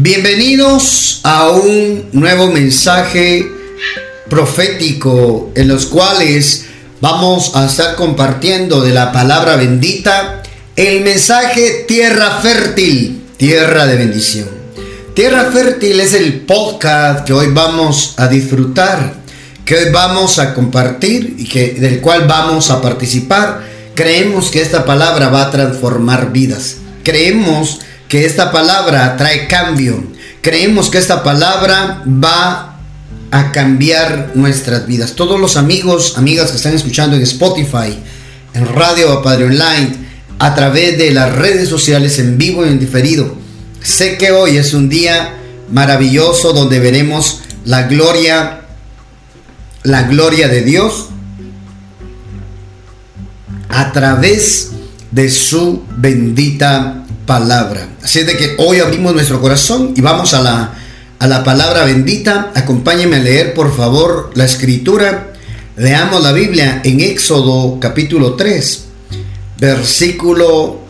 Bienvenidos a un nuevo mensaje profético en los cuales vamos a estar compartiendo de la palabra bendita el mensaje tierra fértil, tierra de bendición. Tierra fértil es el podcast que hoy vamos a disfrutar, que hoy vamos a compartir y que del cual vamos a participar. Creemos que esta palabra va a transformar vidas. Creemos que esta palabra trae cambio. Creemos que esta palabra va a cambiar nuestras vidas. Todos los amigos, amigas que están escuchando en Spotify, en Radio Padre Online, a través de las redes sociales en vivo y en diferido. Sé que hoy es un día maravilloso donde veremos la gloria, la gloria de Dios a través de su bendita palabra. Así es de que hoy abrimos nuestro corazón y vamos a la, a la palabra bendita. Acompáñenme a leer por favor la escritura. Leamos la Biblia en Éxodo capítulo 3, versículo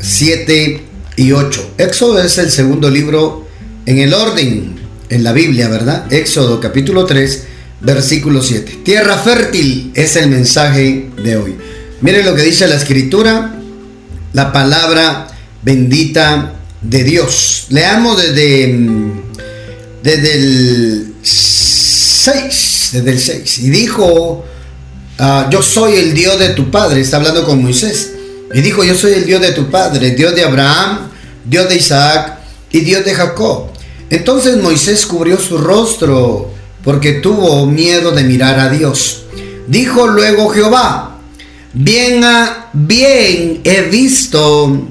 7 y 8. Éxodo es el segundo libro en el orden en la Biblia, ¿verdad? Éxodo capítulo 3, versículo 7. Tierra fértil es el mensaje de hoy. Miren lo que dice la escritura, la palabra bendita de Dios. Leamos desde, desde el 6, desde el 6. Y dijo, ah, yo soy el Dios de tu padre, está hablando con Moisés. Y dijo, yo soy el Dios de tu padre, Dios de Abraham, Dios de Isaac y Dios de Jacob. Entonces Moisés cubrió su rostro porque tuvo miedo de mirar a Dios. Dijo luego Jehová, bien, bien he visto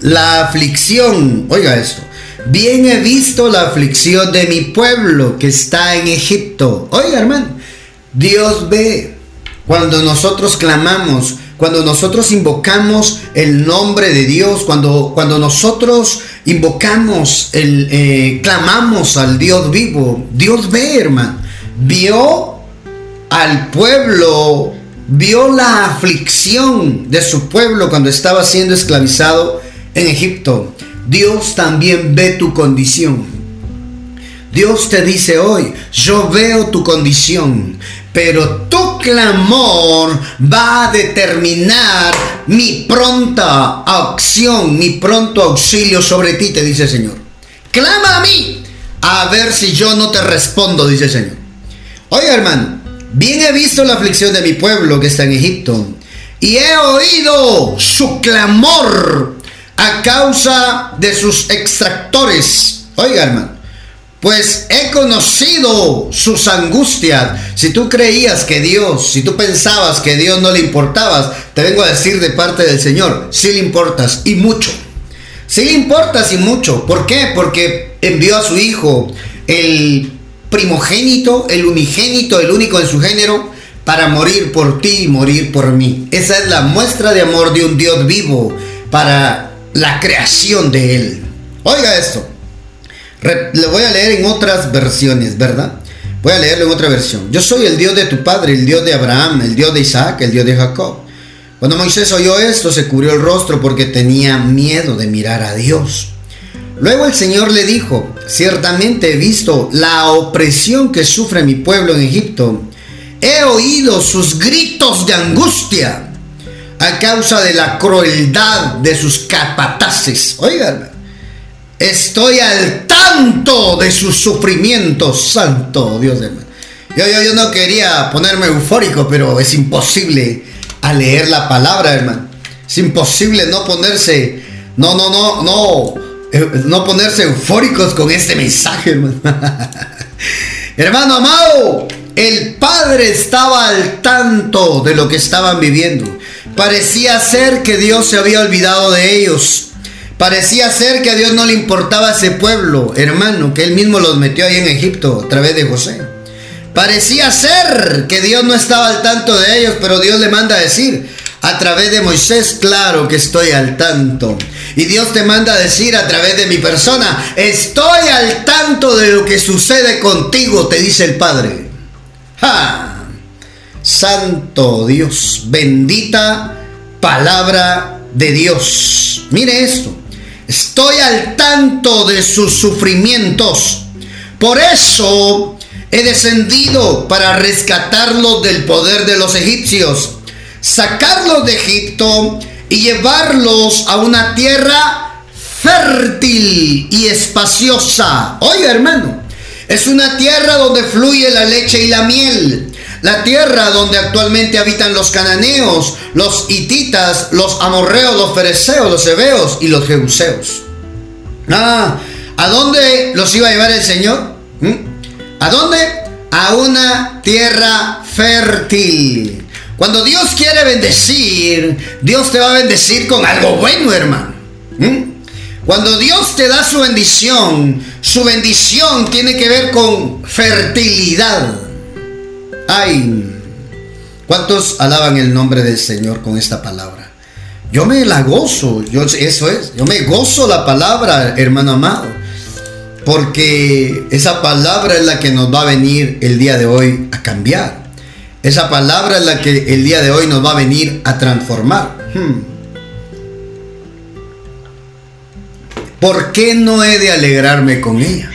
la aflicción, oiga esto, bien he visto la aflicción de mi pueblo que está en Egipto. Oiga hermano, Dios ve cuando nosotros clamamos, cuando nosotros invocamos el nombre de Dios, cuando, cuando nosotros invocamos, el, eh, clamamos al Dios vivo, Dios ve, hermano, vio al pueblo, vio la aflicción de su pueblo cuando estaba siendo esclavizado en Egipto. Dios también ve tu condición. Dios te dice hoy, yo veo tu condición, pero tu clamor va a determinar mi pronta acción, mi pronto auxilio sobre ti, te dice el Señor. Clama a mí, a ver si yo no te respondo, dice el Señor. Oiga hermano, bien he visto la aflicción de mi pueblo que está en Egipto, y he oído su clamor a causa de sus extractores. Oiga, hermano, pues he conocido sus angustias. Si tú creías que Dios, si tú pensabas que Dios no le importabas, te vengo a decir de parte del Señor, sí le importas y mucho. Sí le importas y mucho. ¿Por qué? Porque envió a su Hijo, el primogénito, el unigénito, el único en su género, para morir por ti y morir por mí. Esa es la muestra de amor de un Dios vivo para la creación de Él. Oiga esto. le voy a leer en otras versiones, ¿verdad? Voy a leerlo en otra versión. Yo soy el Dios de tu padre, el Dios de Abraham, el Dios de Isaac, el Dios de Jacob. Cuando Moisés oyó esto, se cubrió el rostro porque tenía miedo de mirar a Dios. Luego el Señor le dijo, ciertamente he visto la opresión que sufre mi pueblo en Egipto. He oído sus gritos de angustia a causa de la crueldad de sus capataces. Oigan, estoy al tanto de sus sufrimientos, santo Dios de yo, yo, yo no quería ponerme eufórico, pero es imposible al leer la palabra, hermano. Es imposible no ponerse, no, no, no, no, eh, no ponerse eufóricos con este mensaje, hermano. hermano amado, el Padre estaba al tanto de lo que estaban viviendo. Parecía ser que Dios se había olvidado de ellos. Parecía ser que a Dios no le importaba ese pueblo, hermano, que él mismo los metió ahí en Egipto a través de José. Parecía ser que Dios no estaba al tanto de ellos, pero Dios le manda a decir a través de Moisés, claro que estoy al tanto. Y Dios te manda a decir a través de mi persona, estoy al tanto de lo que sucede contigo, te dice el Padre. ¡Ja! Santo Dios, bendita palabra de Dios. Mire esto. Estoy al tanto de sus sufrimientos. Por eso he descendido para rescatarlos del poder de los egipcios, sacarlos de Egipto y llevarlos a una tierra fértil y espaciosa. Oiga hermano, es una tierra donde fluye la leche y la miel. La tierra donde actualmente habitan los cananeos, los hititas, los amorreos, los fereceos, los hebeos y los jebuseos. Ah, ¿a dónde los iba a llevar el Señor? ¿Mm? ¿A dónde? A una tierra fértil. Cuando Dios quiere bendecir, Dios te va a bendecir con algo bueno, hermano. ¿Mm? Cuando Dios te da su bendición, su bendición tiene que ver con fertilidad. Ay, ¿cuántos alaban el nombre del Señor con esta palabra? Yo me la gozo, yo, eso es, yo me gozo la palabra, hermano amado, porque esa palabra es la que nos va a venir el día de hoy a cambiar. Esa palabra es la que el día de hoy nos va a venir a transformar. Hmm. ¿Por qué no he de alegrarme con ella?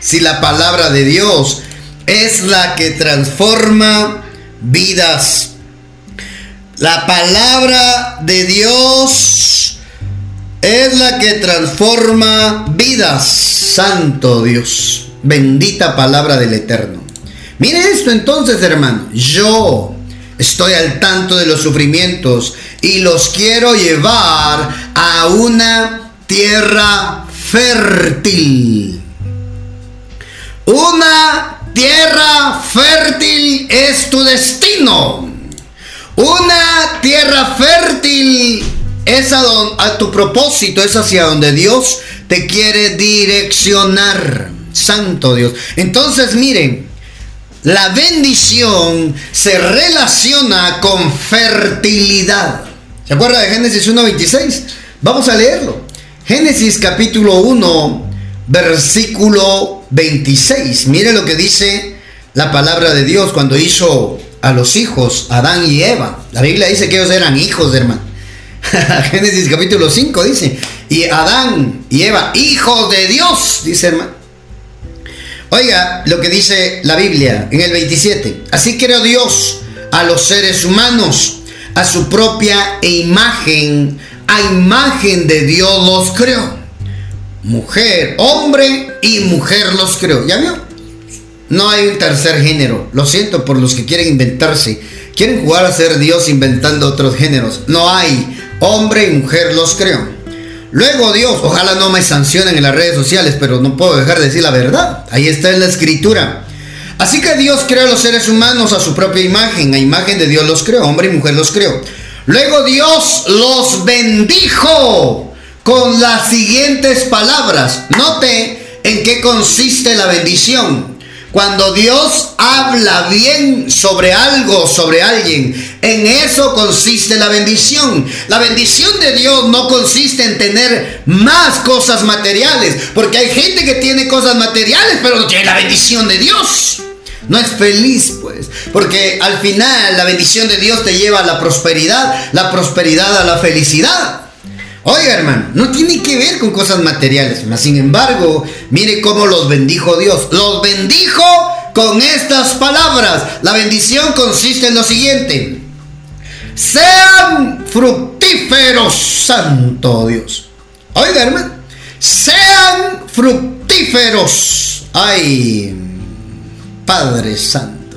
Si la palabra de Dios es la que transforma vidas. La palabra de Dios es la que transforma vidas. Santo Dios. Bendita palabra del Eterno. Mire esto entonces, hermano. Yo estoy al tanto de los sufrimientos y los quiero llevar a una tierra fértil. Una Tierra fértil es tu destino. Una tierra fértil es a, tu propósito, es hacia donde Dios te quiere direccionar. Santo Dios. Entonces miren, la bendición se relaciona con fertilidad. ¿Se acuerda de Génesis 1.26? Vamos a leerlo. Génesis capítulo 1, versículo 26. Mire lo que dice la palabra de Dios cuando hizo a los hijos, Adán y Eva. La Biblia dice que ellos eran hijos, hermano. Génesis capítulo 5 dice, y Adán y Eva, hijos de Dios, dice hermano. Oiga lo que dice la Biblia en el 27. Así creó Dios a los seres humanos, a su propia imagen, a imagen de Dios los creó mujer, hombre y mujer los creó. ¿Ya vio? No hay un tercer género. Lo siento por los que quieren inventarse. Quieren jugar a ser Dios inventando otros géneros. No hay. Hombre y mujer los creó. Luego Dios, ojalá no me sancionen en las redes sociales, pero no puedo dejar de decir la verdad. Ahí está en la escritura. Así que Dios creó a los seres humanos a su propia imagen. A imagen de Dios los creó. Hombre y mujer los creó. Luego Dios los bendijo con las siguientes palabras. Note en qué consiste la bendición. Cuando Dios habla bien sobre algo, sobre alguien, en eso consiste la bendición. La bendición de Dios no consiste en tener más cosas materiales, porque hay gente que tiene cosas materiales, pero no tiene la bendición de Dios. No es feliz, pues, porque al final la bendición de Dios te lleva a la prosperidad, la prosperidad a la felicidad. Oiga, hermano, no tiene que ver con cosas materiales. Sin embargo, mire cómo los bendijo Dios. Los bendijo con estas palabras. La bendición consiste en lo siguiente. Sean fructíferos, santo Dios. Oiga, hermano. Sean fructíferos. Ay, Padre Santo.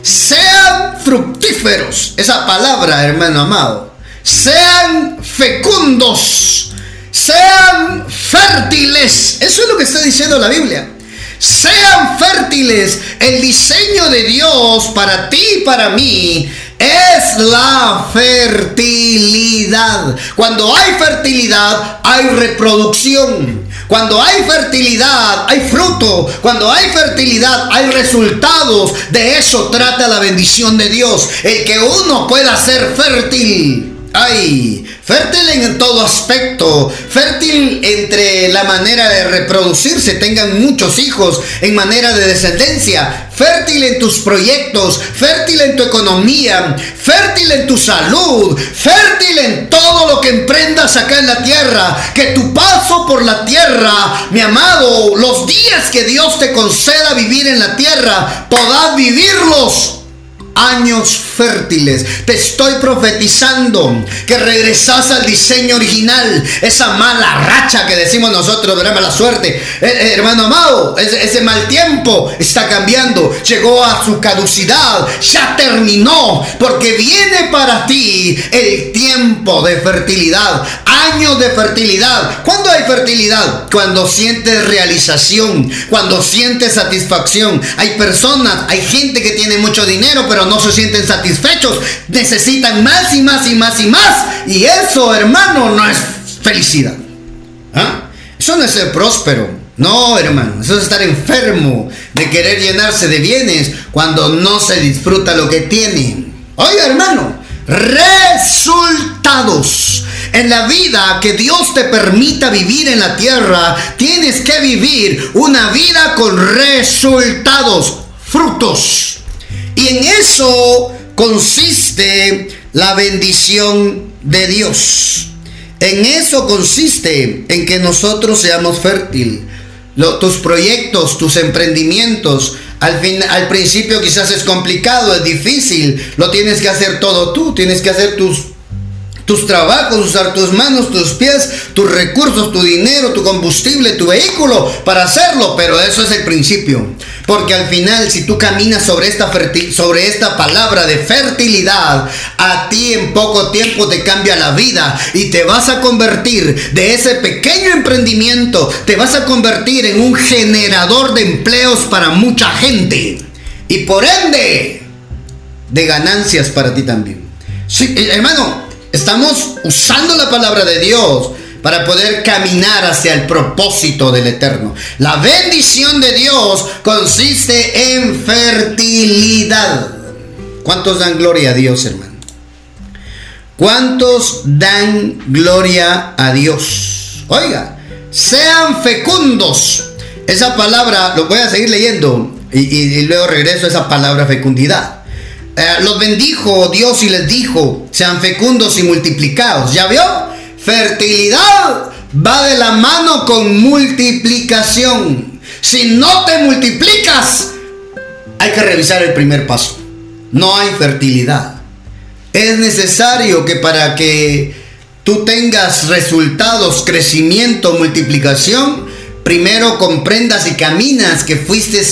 Sean fructíferos. Esa palabra, hermano amado sean fecundos, sean fértiles. Eso es lo que está diciendo la Biblia. Sean fértiles. El diseño de Dios para ti y para mí es la fertilidad. Cuando hay fertilidad, hay reproducción. Cuando hay fertilidad, hay fruto. Cuando hay fertilidad, hay resultados. De eso trata la bendición de Dios. El que uno pueda ser fértil. Fértil en todo aspecto, fértil entre la manera de reproducirse, tengan muchos hijos en manera de descendencia, fértil en tus proyectos, fértil en tu economía, fértil en tu salud, fértil en todo lo que emprendas acá en la tierra, que tu paso por la tierra, mi amado, los días que Dios te conceda vivir en la tierra, podás vivirlos años fértiles. Te estoy profetizando que regresas al diseño original. Esa mala racha que decimos nosotros, ¿verdad? Mala suerte. Eh, eh, hermano amado, ese, mal tiempo está cambiando. Llegó a su caducidad. Ya terminó. Porque viene para ti el tiempo de fertilidad. Años de fertilidad. ¿Cuándo hay fertilidad? Cuando sientes realización. Cuando sientes satisfacción. Hay personas, hay gente que tiene mucho dinero, pero no se sienten satisfechos, necesitan más y más y más y más. Y eso, hermano, no es felicidad. ¿Ah? Eso no es ser próspero. No, hermano, eso es estar enfermo de querer llenarse de bienes cuando no se disfruta lo que tiene. Oiga, hermano, resultados. En la vida que Dios te permita vivir en la tierra, tienes que vivir una vida con resultados, frutos. Y en eso consiste la bendición de Dios. En eso consiste en que nosotros seamos fértil. tus proyectos, tus emprendimientos, al, fin, al principio quizás es complicado, es difícil, lo tienes que hacer todo tú, tienes que hacer tus tus trabajos, usar tus manos, tus pies, tus recursos, tu dinero, tu combustible, tu vehículo para hacerlo, pero eso es el principio. Porque al final, si tú caminas sobre esta, sobre esta palabra de fertilidad, a ti en poco tiempo te cambia la vida y te vas a convertir de ese pequeño emprendimiento, te vas a convertir en un generador de empleos para mucha gente y por ende de ganancias para ti también. Sí, hermano, Estamos usando la palabra de Dios para poder caminar hacia el propósito del Eterno. La bendición de Dios consiste en fertilidad. ¿Cuántos dan gloria a Dios, hermano? ¿Cuántos dan gloria a Dios? Oiga, sean fecundos. Esa palabra, lo voy a seguir leyendo y, luego regreso a esa palabra fecundidad. Eh, los bendijo Dios y les dijo, sean fecundos y multiplicados. ¿Ya vio? Fertilidad va de la mano con multiplicación. Si no te multiplicas, hay que revisar el primer paso. No hay fertilidad. Es necesario que para que tú tengas resultados, crecimiento, multiplicación, primero comprendas y caminas que fuiste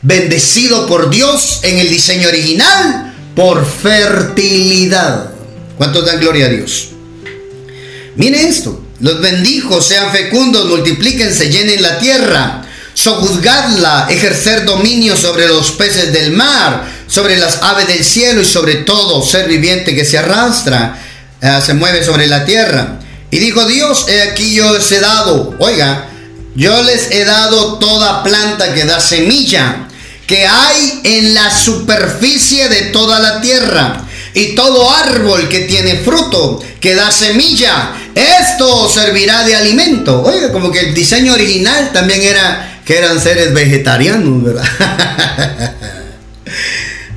bendecido por Dios en el diseño original por fertilidad. ¿Cuántos dan gloria a Dios? Mire esto. Los bendijo, sean fecundos, multiplíquense, llenen la tierra, sojuzgadla, ejercer dominio sobre los peces del mar, sobre las aves del cielo y sobre todo ser viviente que se arrastra, eh, se mueve sobre la tierra. Y dijo Dios, he aquí yo les he dado, oiga, yo les he dado toda planta que da semilla que hay en la superficie de toda la tierra y todo árbol que tiene fruto, que da semilla, esto servirá de alimento. Oiga, como que el diseño original también era que eran seres vegetarianos, ¿verdad?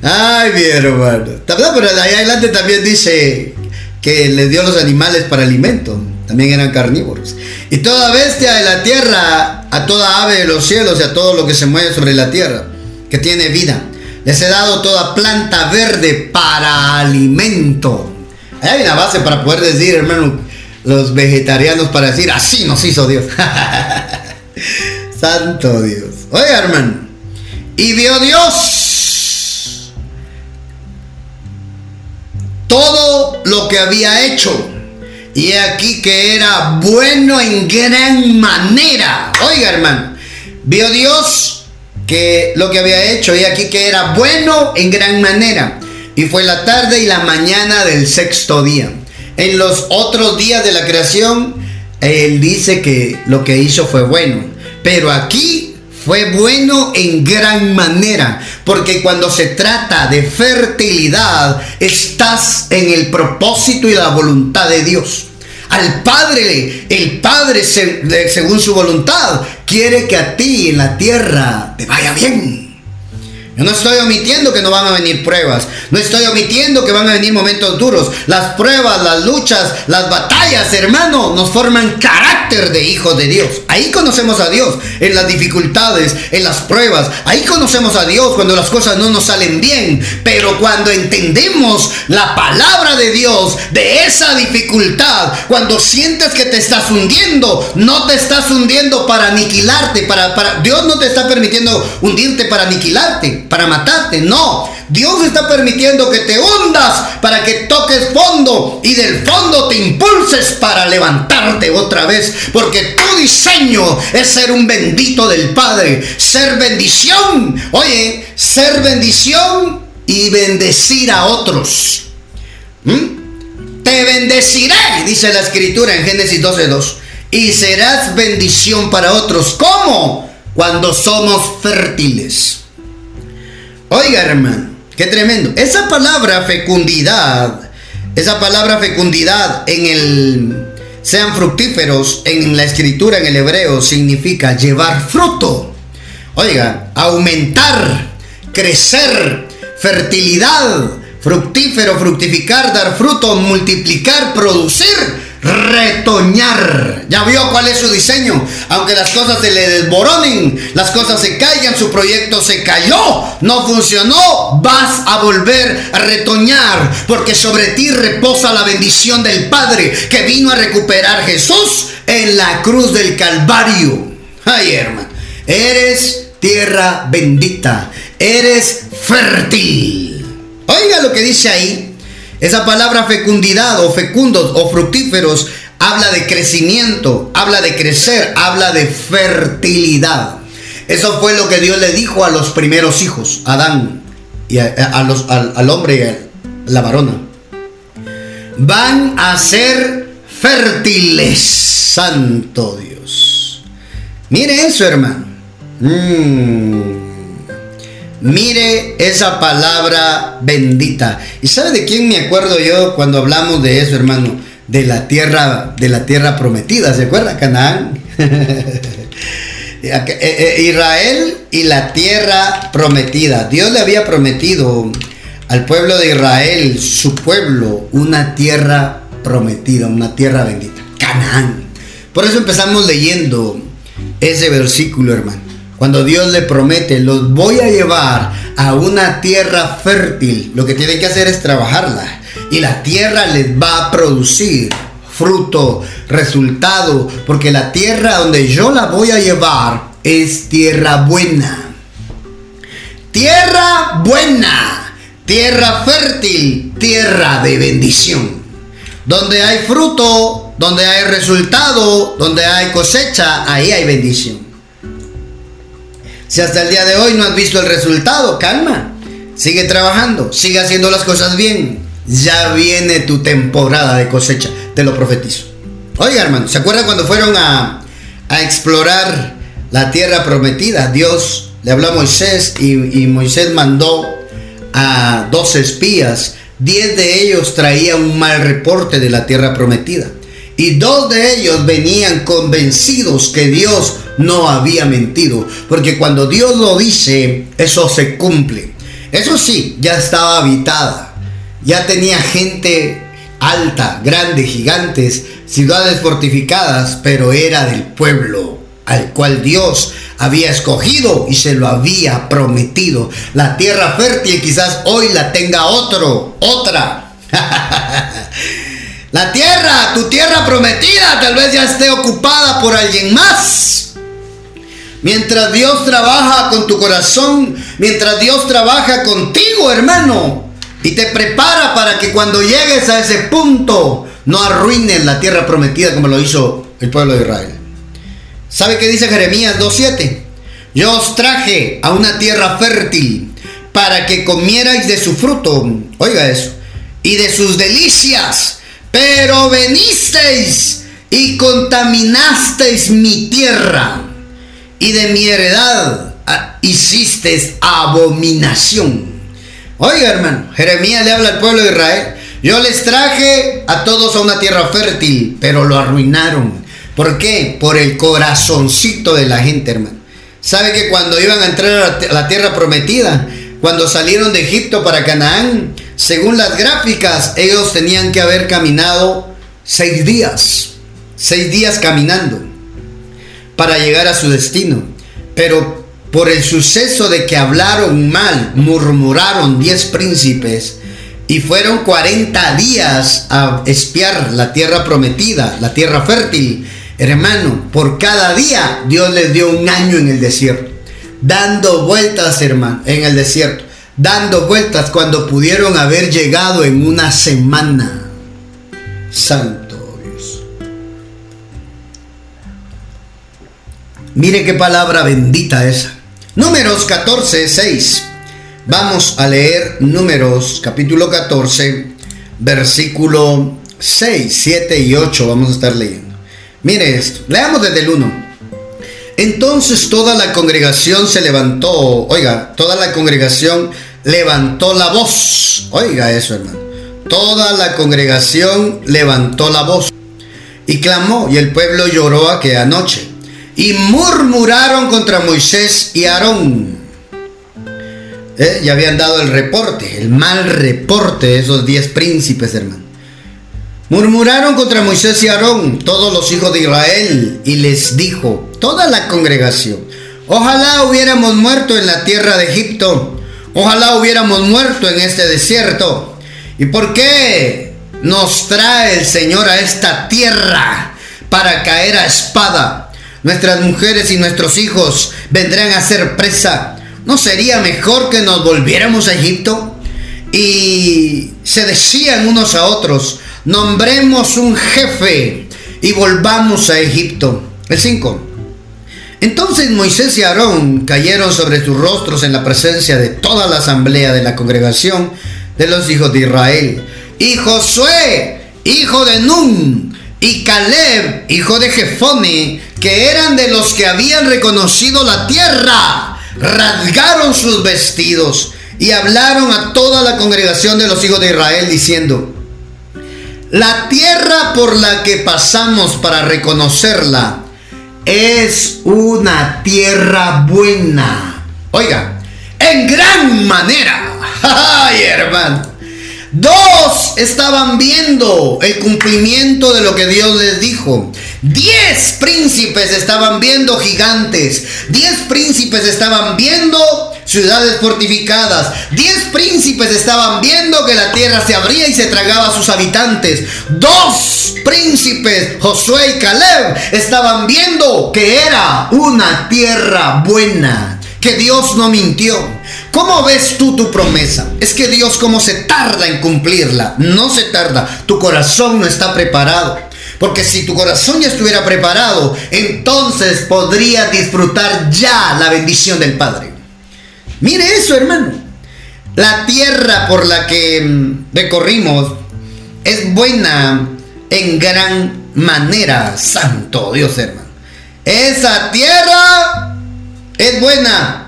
Ay, mi hermano. Pero de ahí adelante también dice que les dio los animales para alimento. También eran carnívoros. Y toda bestia de la tierra, a toda ave de los cielos y a todo lo que se mueve sobre la tierra que tiene vida. Les he dado toda planta verde para alimento. Hay una base para poder decir, hermano, los vegetarianos para decir, así nos hizo Dios. Santo Dios. Oiga, hermano. Y vio Dios todo lo que había hecho. Y aquí que era bueno en gran manera. Oiga, hermano. Vio Dios que lo que había hecho y aquí que era bueno en gran manera. Y fue la tarde y la mañana del sexto día. En los otros días de la creación, él dice que lo que hizo fue bueno. Pero aquí fue bueno en gran manera, porque cuando se trata de fertilidad, estás en el propósito y la voluntad de Dios. Al Padre, el Padre, según su voluntad, quiere que a ti en la tierra te vaya bien. Yo no estoy omitiendo que no van a venir pruebas. No estoy omitiendo que van a venir momentos duros. Las pruebas, las luchas, las batallas, hermano, nos forman carácter de hijos de Dios. Ahí conocemos a Dios en las dificultades, en las pruebas. Ahí conocemos a Dios cuando las cosas no nos salen bien. Pero cuando entendemos la palabra de Dios de esa dificultad, cuando sientes que te estás hundiendo, no te estás hundiendo para aniquilarte. Para, para, Dios no te está permitiendo hundirte para aniquilarte para matarte. No, Dios está permitiendo que te hundas para que toques fondo y del fondo te impulses para levantarte otra vez. Porque tu diseño es ser un bendito del Padre, ser bendición. Oye, ser bendición y bendecir a otros. Te bendeciré, dice la escritura en Génesis 12.2. Y serás bendición para otros. ¿Cómo? Cuando somos fértiles. Oiga, hermano, qué tremendo. Esa palabra fecundidad, esa palabra fecundidad en el sean fructíferos en la escritura en el hebreo significa llevar fruto. Oiga, aumentar, crecer, fertilidad, fructífero, fructificar, dar fruto, multiplicar, producir retoñar. Ya vio cuál es su diseño. Aunque las cosas se le desboronen, las cosas se caigan, su proyecto se cayó, no funcionó, vas a volver a retoñar. Porque sobre ti reposa la bendición del Padre que vino a recuperar Jesús en la cruz del Calvario. Ay, hermano, eres tierra bendita, eres fértil. Oiga lo que dice ahí. Esa palabra fecundidad o fecundos o fructíferos habla de crecimiento, habla de crecer, habla de fertilidad. Eso fue lo que Dios le dijo a los primeros hijos, Adán y a, los, al, hombre y a la varona. Van a ser fértiles, santo Dios. Mire eso, hermano. Mm. Mire esa palabra bendita. ¿Y sabe de quién me acuerdo yo cuando hablamos de eso, hermano? De la tierra, de la tierra prometida, ¿se acuerda? Canaán. Eh, eh, Israel y la tierra prometida. Dios le había prometido al pueblo de Israel, su pueblo, una tierra prometida, una tierra bendita. Canaán. Por eso empezamos leyendo ese versículo, hermano. Cuando Dios le promete, los voy a llevar a una tierra fértil, lo que tienen que hacer es trabajarla. Y la tierra les va a producir fruto, resultado, porque la tierra donde yo la voy a llevar es tierra buena. Tierra buena, tierra fértil, tierra de bendición. Donde hay fruto, donde hay resultado, donde hay cosecha, ahí hay bendición. Si hasta el día de hoy no has visto el resultado, calma. Sigue trabajando, sigue haciendo las cosas bien. Ya viene tu temporada de cosecha, te lo profetizo. Oiga, hermano, ¿se acuerdan cuando fueron a, explorar la tierra prometida? Dios le habló a Moisés y, y Moisés mandó a dos espías. Diez de ellos traían un mal reporte de la tierra prometida. Y dos de ellos venían convencidos que Dios no había mentido. Porque cuando Dios lo dice, eso se cumple. Eso sí, ya estaba habitada. Ya tenía gente alta, grande, gigantes, ciudades fortificadas, pero era del pueblo al cual Dios había escogido y se lo había prometido. La tierra fértil quizás hoy la tenga otro, otra. La tierra, tu tierra prometida, tal vez ya esté ocupada por alguien más. Mientras Dios trabaja con tu corazón, mientras Dios trabaja contigo, hermano, y te prepara para que cuando llegues a ese punto no arruines la tierra prometida como lo hizo el pueblo de Israel. ¿Sabe qué dice Jeremías 2.7? Yo os traje a una tierra fértil para que comierais de su fruto, oiga eso, y de sus delicias pero venisteis y contaminasteis mi tierra y de mi heredad ah, hiciste abominación. Oiga, hermano, Jeremías le habla al pueblo de Israel. Yo les traje a todos a una tierra fértil, pero lo arruinaron. ¿Por qué? Por el corazoncito de la gente, hermano. ¿Sabe que cuando iban a entrar a la tierra prometida, cuando salieron de Egipto para Canaán, según las gráficas, ellos tenían que haber caminado seis días, seis días caminando para llegar a su destino. Pero por el suceso de que hablaron mal, murmuraron diez príncipes y fueron 40 días a espiar la tierra prometida, la tierra fértil. Hermano, por cada día Dios les dio un año en el desierto, dando vueltas, hermano, en el desierto, dando vueltas cuando pudieron haber llegado en una semana. Santo Dios. Mire qué palabra bendita esa. Números 14, 6. Vamos a leer Números capítulo 14, versículo 6, 7 y 8. Vamos a estar leyendo. Mire esto. Leamos desde el 1. Entonces toda la congregación se levantó. Oiga, toda la congregación levantó la voz. Oiga eso, hermano. Toda la congregación levantó la voz y clamó, y el pueblo lloró aquella noche y murmuraron contra Moisés y Aarón. Eh, ya habían dado el reporte, el mal reporte de esos diez príncipes, hermano. Murmuraron contra Moisés y Aarón, todos los hijos de Israel, y les dijo, toda la congregación, ojalá hubiéramos muerto en la tierra de Egipto, ojalá hubiéramos muerto en este desierto. ¿Y por qué nos trae el Señor a esta tierra para caer a espada? Nuestras mujeres y nuestros hijos vendrán a ser presa. ¿No sería mejor que nos volviéramos a Egipto? Y se decían unos a otros, nombremos un jefe y volvamos a Egipto. El 5. Entonces Moisés y Aarón cayeron sobre sus rostros en la presencia de toda la asamblea de la congregación de los hijos de Israel. Y Josué, hijo de Nun, y Caleb, hijo de Jefone, que eran de los que habían reconocido la tierra, rasgaron sus vestidos y hablaron a toda la congregación de los hijos de Israel diciendo, la tierra por la que pasamos para reconocerla es una tierra buena. Oiga, en gran manera. Ay, hermano. Dos estaban viendo el cumplimiento de lo que Dios les dijo. Diez príncipes estaban viendo gigantes. Diez príncipes estaban viendo ciudades fortificadas. Diez príncipes estaban viendo que la tierra se abría y se tragaba a sus habitantes. Dos príncipes, Josué y Caleb, estaban viendo que era una tierra buena, que Dios no mintió. ¿Cómo ves tú tu promesa? Es que Dios cómo se tarda en cumplirla. No se tarda. Tu corazón no está preparado. Porque si tu corazón ya estuviera preparado, entonces podrías disfrutar ya la bendición del Padre. Mire eso, hermano. La tierra por la que mm, recorrimos es buena en gran manera. Santo Dios, hermano. Esa tierra es buena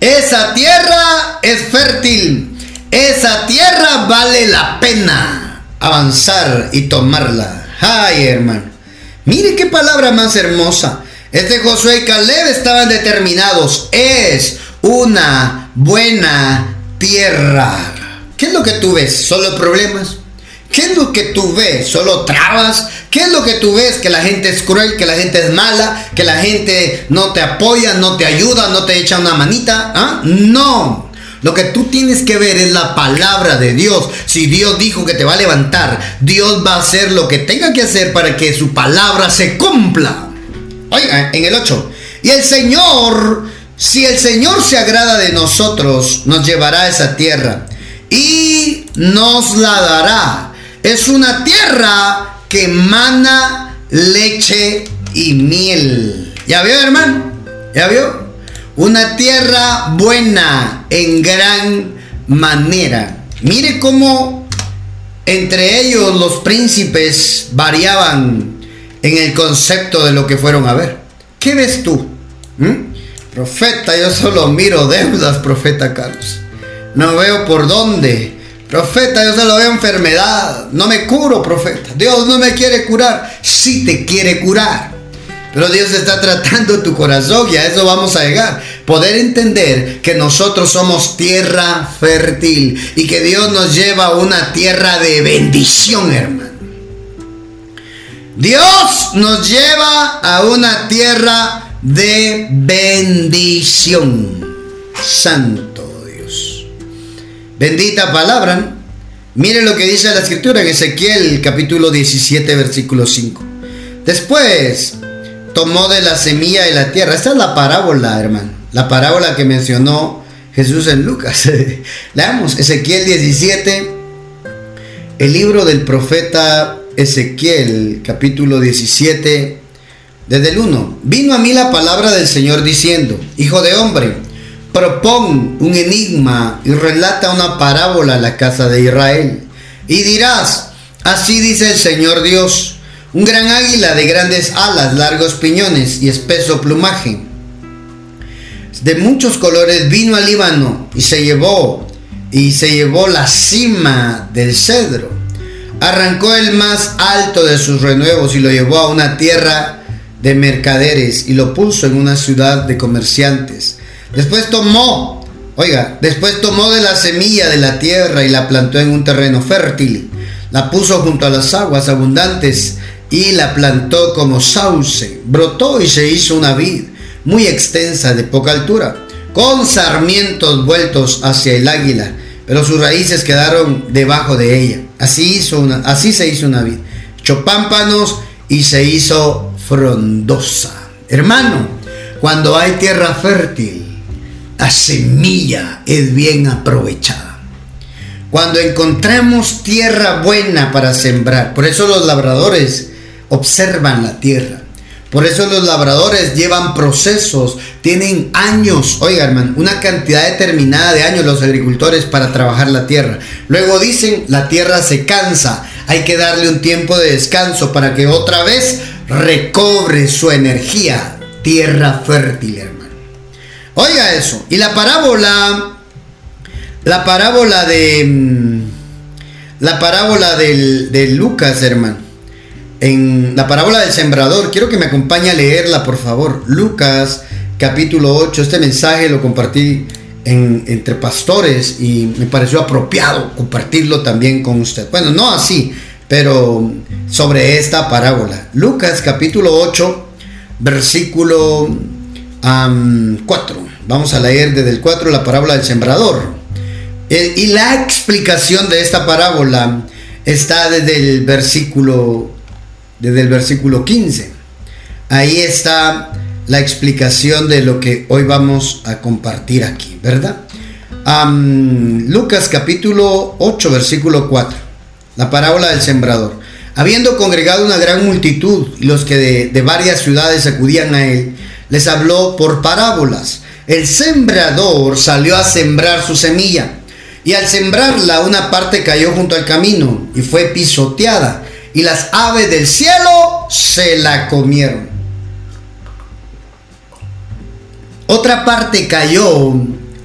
esa tierra es fértil. Esa tierra vale la pena avanzar y tomarla. Ay, hermano. Mire qué palabra más hermosa. Este Josué y Caleb estaban determinados. Es una buena tierra. ¿Qué es lo que tú ves? ¿Solo problemas? ¿Qué es lo que tú ves? ¿Solo trabas? ¿Qué es lo que tú ves? Que la gente es cruel, que la gente es mala, que la gente no te apoya, no te ayuda, no te echa una manita. ¿Ah? No. Lo que tú tienes que ver es la palabra de Dios. Si Dios dijo que te va a levantar, Dios va a hacer lo que tenga que hacer para que su palabra se cumpla. Oiga, en el 8. Y el Señor, si el Señor se agrada de nosotros, nos llevará a esa tierra y nos la dará es una tierra que mana leche y miel. ¿Ya vio, hermano? ¿Ya vio? Una tierra buena en gran manera. Mire cómo entre ellos los príncipes variaban en el concepto de lo que fueron a ver. ¿Qué ves tú? ¿Mm? Profeta, yo solo miro deudas, profeta Carlos. No veo por dónde. Profeta, yo solo veo enfermedad. No me curo, profeta. Dios no me quiere curar. Sí te quiere curar. Pero Dios está tratando tu corazón y a eso vamos a llegar. Poder entender que nosotros somos tierra fértil y que Dios nos lleva a una tierra de bendición, hermano. Dios nos lleva a una tierra de bendición. Santo Dios. Bendita palabra. Mire lo que dice la escritura en Ezequiel capítulo 17 versículo 5. Después tomó de la semilla de la tierra. Esta es la parábola, hermano. La parábola que mencionó Jesús en Lucas. Leamos Ezequiel 17. El libro del profeta Ezequiel capítulo 17 desde el 1, vino a mí la palabra del Señor diciendo, Hijo de hombre, propón un enigma y relata una parábola a la casa de Israel. Y dirás, así dice el Señor Dios, un gran águila de grandes alas, largos piñones y espeso plumaje. De muchos colores vino al Líbano y se llevó, y se llevó la cima del cedro. Arrancó el más alto de sus renuevos y lo llevó a una tierra de mercaderes y lo puso en una ciudad de comerciantes. Después tomó, oiga, después tomó de la semilla de la tierra y la plantó en un terreno fértil. La puso junto a las aguas abundantes y la plantó como sauce. Brotó y se hizo una vid muy extensa de poca altura, con sarmientos vueltos hacia el águila, pero sus raíces quedaron debajo de ella. Así, hizo una, así se hizo una vid. Chopámpanos y se hizo frondosa. Hermano, cuando hay tierra fértil, la semilla es bien aprovechada. Cuando encontramos tierra buena para sembrar, por eso los labradores observan la tierra. Por eso los labradores llevan procesos, tienen años, oiga hermano, una cantidad determinada de años los agricultores para trabajar la tierra. Luego dicen, la tierra se cansa, hay que darle un tiempo de descanso para que otra vez recobre su energía. Tierra fértil, hermano. Oiga eso. Y la parábola, la parábola de, mm, la parábola de Lucas, hermano. En la parábola del sembrador, quiero que me acompañe a leerla, por favor. Lucas capítulo 8. Este mensaje lo compartí entre pastores y me pareció apropiado compartirlo también con usted. Bueno, no así, pero sobre esta parábola. Lucas capítulo 8, versículo 4. Vamos a leer desde el 4 la parábola del sembrador. y la explicación de esta parábola está desde el versículo desde el versículo 15. Ahí está la explicación de lo que hoy vamos a compartir aquí, ¿verdad? Lucas capítulo 8, versículo 4 la parábola del sembrador. Habiendo congregado una gran multitud y los que de, varias ciudades acudían a él, les habló por parábolas. El sembrador salió a sembrar su semilla y al sembrarla una parte cayó junto al camino y fue pisoteada y las aves del cielo se la comieron. Otra parte cayó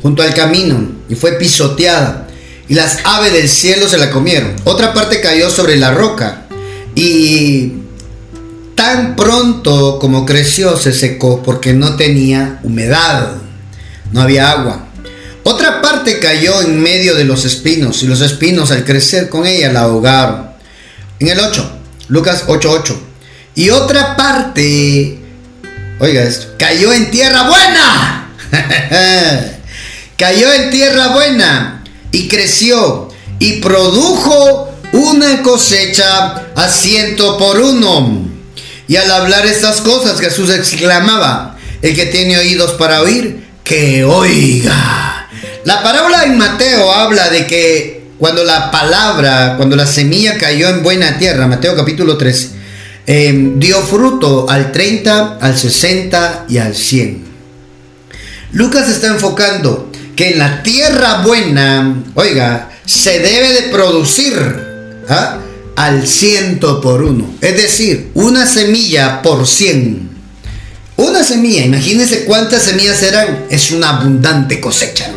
junto al camino y fue pisoteada y las aves del cielo se la comieron. Otra parte cayó sobre la roca y tan pronto como creció se secó porque no tenía humedad, no había agua. Otra parte cayó en medio de los espinos y los espinos al crecer con ella la ahogaron. En el 8, Lucas 8:8. Y otra parte, oiga esto, cayó en tierra buena. cayó en tierra buena y creció y produjo una cosecha a ciento por uno. Y al hablar estas cosas Jesús exclamaba, el que tiene oídos para oír, que oiga. La parábola en Mateo habla de que cuando la palabra, cuando la semilla cayó en buena tierra, Mateo capítulo 13, em, dio fruto al 30, al 60 y al 100. Lucas está enfocando que en la tierra buena, oiga, se debe de producir ¿ah? al ciento por uno. Es decir, una semilla por cien. Una semilla, imagínense cuántas semillas serán. Es una abundante cosecha.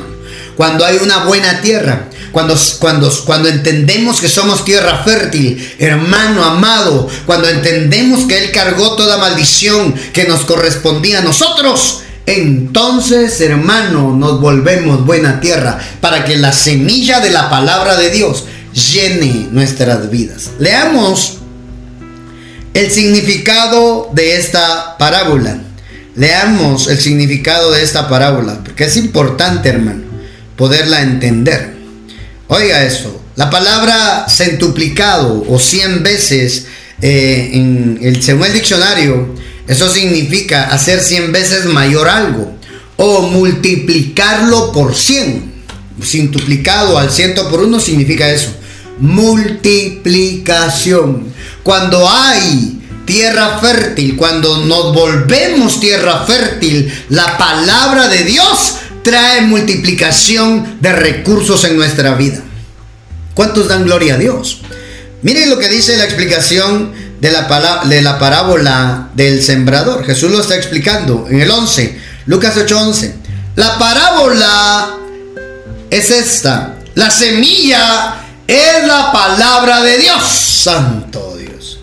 Cuando hay una buena tierra, cuando, cuando, cuando entendemos que somos tierra fértil, hermano amado, cuando entendemos que Él cargó toda maldición que nos correspondía a nosotros, entonces, hermano, nos volvemos buena tierra para que la semilla de la palabra de Dios llene nuestras vidas. Leamos el significado de esta parábola. Leamos el significado de esta parábola, porque es importante, hermano, poderla entender. Oiga eso, la palabra centuplicado o cien veces eh, en el, según el diccionario, eso significa hacer cien veces mayor algo o multiplicarlo por cien. Centuplicado al ciento por uno significa eso. Multiplicación. Cuando hay tierra fértil, cuando nos volvemos tierra fértil, la palabra de Dios trae multiplicación de recursos en nuestra vida. ¿Cuántos dan gloria a Dios? Miren lo que dice la explicación de la, de la parábola del sembrador. Jesús lo está explicando en el 11, Lucas 8:11. La parábola es esta. La semilla es la palabra de Dios. Santo Dios.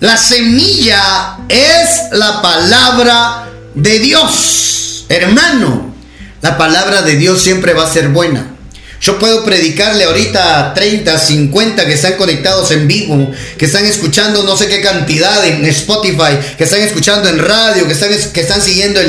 La semilla es la palabra de Dios. Hermano, la palabra de Dios siempre va a ser buena. Yo puedo predicarle ahorita a 30, 50 que están conectados en vivo, que están escuchando no sé qué cantidad en Spotify, que están escuchando en radio, que están, que están siguiendo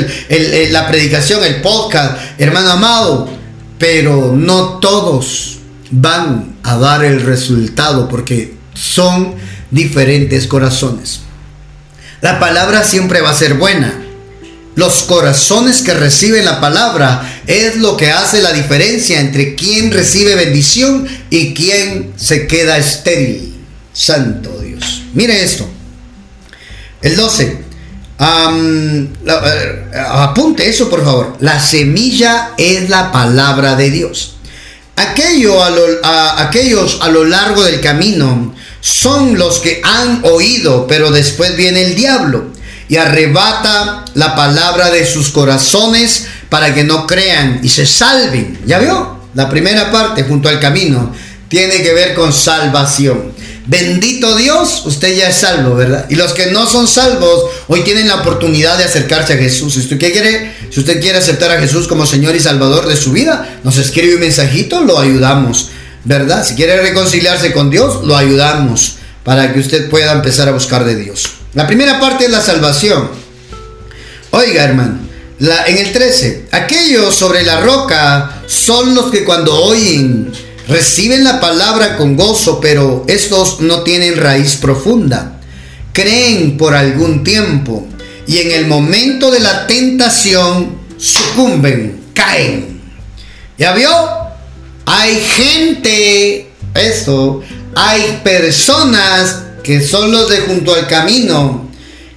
la predicación, el podcast, hermano amado. Pero no todos van a dar el resultado porque son diferentes corazones. La palabra siempre va a ser buena los corazones que reciben la palabra es lo que hace la diferencia entre quien recibe bendición y quien se queda estéril. Santo Dios. Mire esto. El 12. Eh, apunte eso por favor. La semilla es la palabra de Dios. Aquello a aquellos a lo largo del camino son los que han oído, pero después viene el diablo y arrebata la palabra de sus corazones para que no crean y se salven. ¿Ya vio? La primera parte junto al camino tiene que ver con salvación. Bendito Dios, usted ya es salvo, ¿verdad? Y los que no son salvos hoy tienen la oportunidad de acercarse a Jesús. Si usted quiere, si usted quiere aceptar a Jesús como Señor y Salvador de su vida, nos escribe un mensajito, lo ayudamos, ¿verdad? Si quiere reconciliarse con Dios, lo ayudamos para que usted pueda empezar a buscar de Dios. La primera parte es la salvación. Oiga, hermano, en el 13, aquellos sobre la roca son los que cuando oyen reciben la palabra con gozo, pero estos no tienen raíz profunda. Creen por algún tiempo y en el momento de la tentación sucumben, caen. ¿Ya vio? Hay gente, eso, hay personas que son los de junto al camino,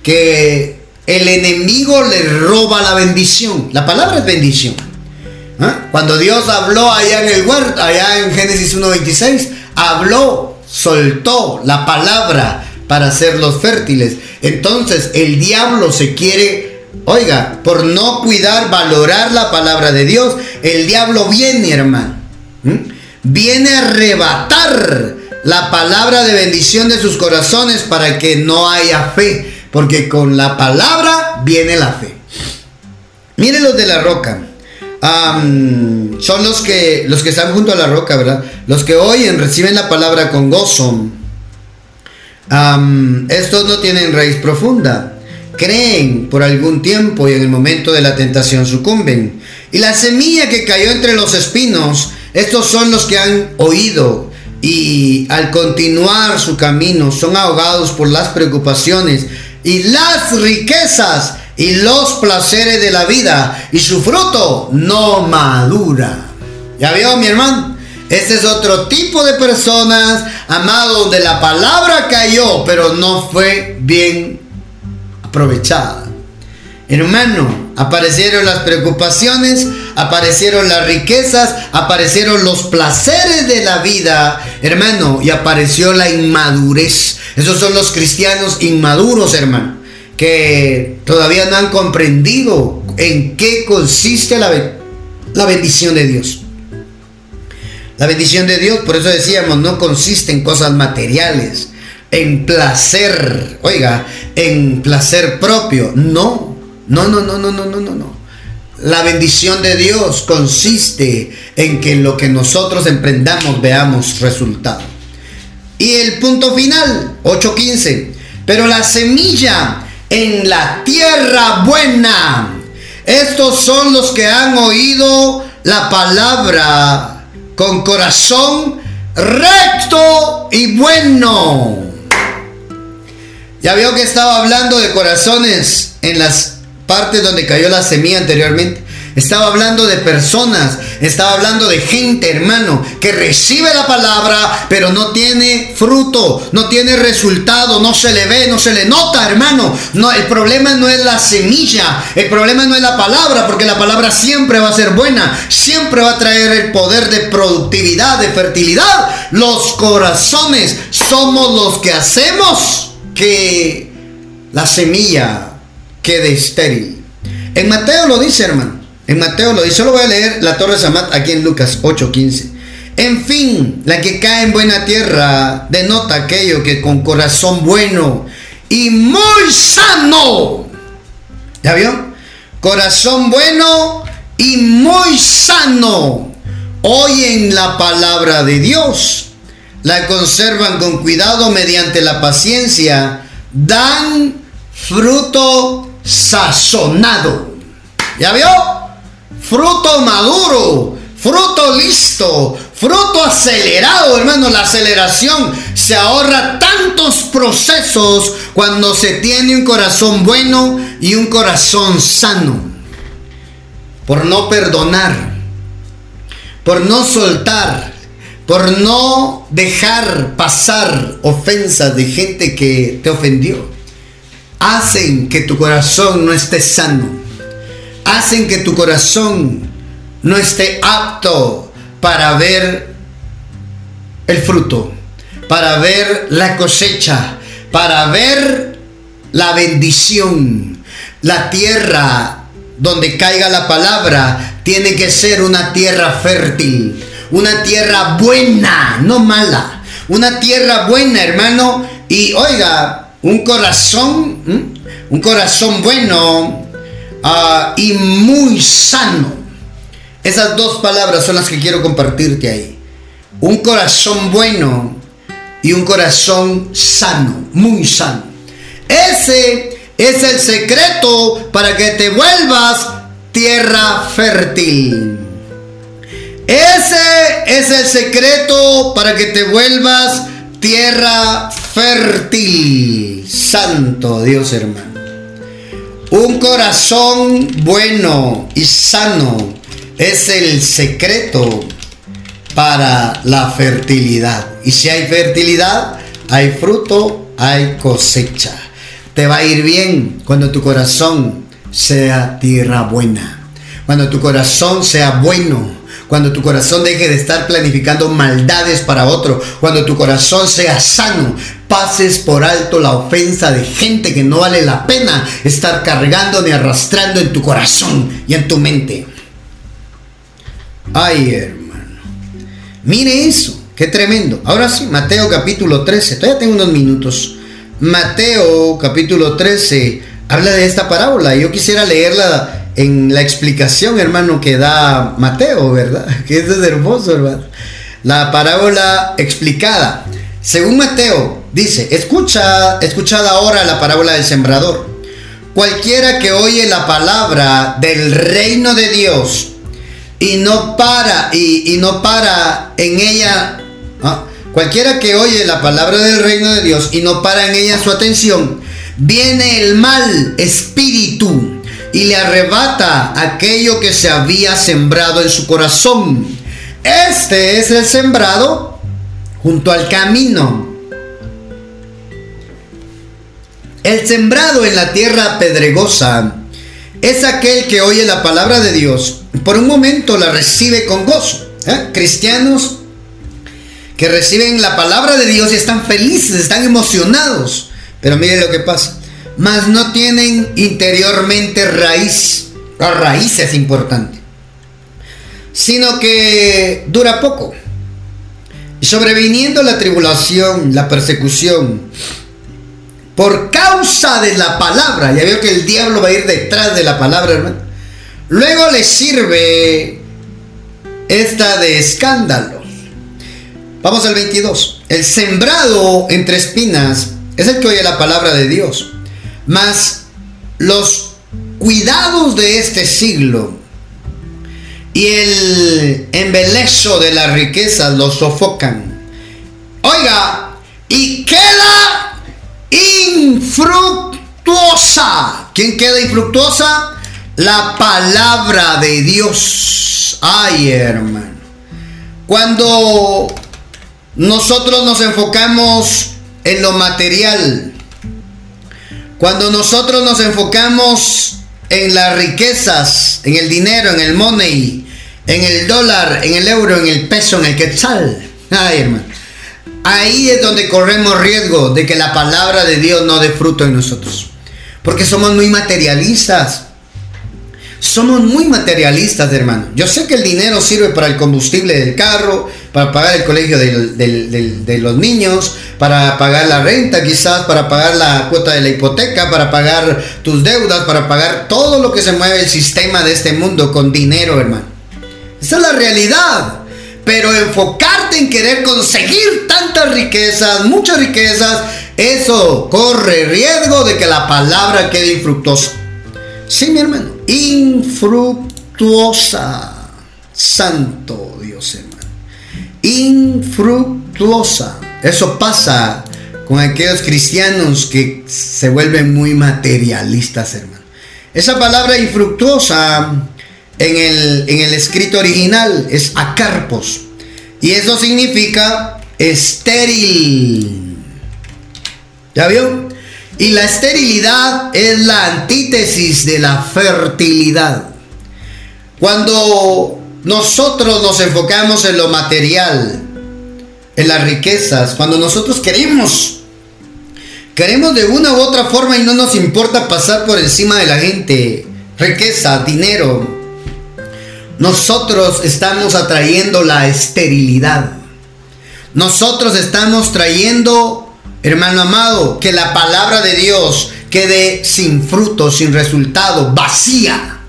que el enemigo le roba la bendición. La palabra es bendición. ¿Ah? Cuando Dios habló allá en el huerto, allá en Génesis 1.26, habló, soltó la palabra para hacerlos fértiles. Entonces el diablo se quiere, oiga, por no cuidar, valorar la palabra de Dios, el diablo viene, hermano. Viene a arrebatar la palabra de bendición de sus corazones para que no haya fe, porque con la palabra viene la fe. Miren los de la roca. son los que, los que están junto a la roca, ¿verdad? Los que oyen, reciben la palabra con gozo. estos no tienen raíz profunda. Creen por algún tiempo y en el momento de la tentación sucumben. Y la semilla que cayó entre los espinos, estos son los que han oído y al continuar su camino son ahogados por las preocupaciones y las riquezas y los placeres de la vida y su fruto no madura. ¿Ya vio mi hermano? Este es otro tipo de personas, amado, donde la palabra cayó, pero no fue bien aprovechada. Hermano, aparecieron las preocupaciones, aparecieron las riquezas, aparecieron los placeres de la vida, hermano, y apareció la inmadurez. Esos son los cristianos inmaduros, hermano, que todavía no han comprendido en qué consiste la, la bendición de Dios. La bendición de Dios, por eso decíamos, no consiste en cosas materiales, en placer, oiga, en placer propio. No, no, no, no, no, no, no, no, no. La bendición de Dios consiste en que lo que nosotros emprendamos veamos resultado. Y el punto final, 8.15. Pero la semilla en la tierra buena. Estos son los que han oído la palabra con corazón recto y bueno. Ya veo que estaba hablando de corazones en las partes donde cayó la semilla anteriormente. Estaba hablando de personas, estaba hablando de gente, hermano, que recibe la palabra, pero no tiene fruto, no tiene resultado, no se le ve, no se le nota, hermano. No, el problema no es la semilla, el problema no es la palabra, porque la palabra siempre va a ser buena, siempre va a traer el poder de productividad, de fertilidad. Los corazones somos los que hacemos que la semilla quede estéril. En Mateo lo dice, hermano. En Mateo lo dice, solo voy a leer la Torre de Samat aquí en Lucas 8:15. En fin, la que cae en buena tierra denota aquello que con corazón bueno y muy sano. ¿Ya vio? Corazón bueno y muy sano. Oyen la palabra de Dios. La conservan con cuidado mediante la paciencia. Dan fruto sazonado. ¿Ya vio? fruto maduro, fruto listo, fruto acelerado, hermano. La aceleración se ahorra tantos procesos cuando se tiene un corazón bueno y un corazón sano. Por no perdonar, por no soltar, por no dejar pasar ofensas de gente que te ofendió. Hacen que tu corazón no esté sano hacen que tu corazón no esté apto para ver el fruto, para ver la cosecha, para ver la bendición. La tierra donde caiga la palabra tiene que ser una tierra fértil, una tierra buena, no mala, una tierra buena, hermano. Y oiga, un corazón, un corazón bueno Ah, y muy sano. Esas dos palabras son las que quiero compartirte ahí. Un corazón bueno y un corazón sano, muy sano. Ese es el secreto para que te vuelvas tierra fértil. Ese es el secreto para que te vuelvas tierra fértil. Santo Dios hermano. Un corazón bueno y sano es el secreto para la fertilidad. Y si hay fertilidad, hay fruto, hay cosecha. Te va a ir bien cuando tu corazón sea tierra buena. Cuando tu corazón sea bueno. Cuando tu corazón deje de estar planificando maldades para otro. Cuando tu corazón sea sano pases por alto la ofensa de gente que no vale la pena estar cargando ni arrastrando en tu corazón y en tu mente. Ay, hermano. Mire eso, qué tremendo. Ahora sí, Mateo capítulo 13. Todavía tengo unos minutos. Mateo capítulo 13 habla de esta parábola. Yo quisiera leerla en la explicación, hermano, que da Mateo, ¿verdad? Que eso es hermoso, hermano. La parábola explicada. Según Mateo, dice, escucha, escuchad ahora la parábola del sembrador. Cualquiera que oye la palabra del reino de Dios y no para, y, no para en ella, ¿ah? cualquiera que oye la palabra del reino de Dios y no para en ella su atención, viene el mal espíritu y le arrebata aquello que se había sembrado en su corazón. Este es el sembrado junto al camino. El sembrado en la tierra pedregosa es aquel que oye la palabra de Dios, por un momento la recibe con gozo. ¿eh? Cristianos que reciben la palabra de Dios y están felices, están emocionados. Pero miren lo que pasa. Mas no tienen interiormente raíz. La raíz es importante. Sino que dura poco. Y sobreviniendo la tribulación, la persecución, por causa de la palabra, ya veo que el diablo va a ir detrás de la palabra, hermano. Luego le sirve esta de escándalo. Vamos al 22. El sembrado entre espinas es el que oye la palabra de Dios. Mas los cuidados de este siglo y el embelezo de las riquezas los sofocan. Oiga, y queda infructuosa. ¿Quién queda infructuosa? La palabra de Dios. Ay, hermano. Cuando nosotros nos enfocamos en lo material, cuando nosotros nos enfocamos en las riquezas, en el dinero, en el money, en el dólar, en el euro, en el peso, en el quetzal, ay hermano, ahí es donde corremos riesgo de que la palabra de Dios no dé fruto en nosotros. Porque somos muy materialistas. Somos muy materialistas, hermano. Yo sé que el dinero sirve para el combustible del carro, para pagar el colegio de los niños, para pagar la renta quizás, para pagar la cuota de la hipoteca, para pagar tus deudas, para pagar todo lo que se mueve el sistema de este mundo con dinero, hermano. Esa es la realidad. Pero enfocarte en querer conseguir tantas riquezas, muchas riquezas, eso corre riesgo de que la palabra quede infructuosa. Sí, mi hermano, infructuosa. Santo Dios, hermano infructuosa. Eso pasa con aquellos cristianos que se vuelven muy materialistas, hermano. Esa palabra infructuosa en el, en el escrito original es acarpos. Y eso significa estéril. ¿Ya vio? Y la esterilidad es la antítesis de la fertilidad. Cuando nosotros nos enfocamos en lo material, en las riquezas, cuando nosotros queremos, queremos de una u otra forma y no nos importa pasar por encima de la gente, riqueza, dinero, nosotros estamos atrayendo la esterilidad. Nosotros estamos trayendo, hermano amado, que la palabra de Dios quede sin fruto, sin resultado, vacía.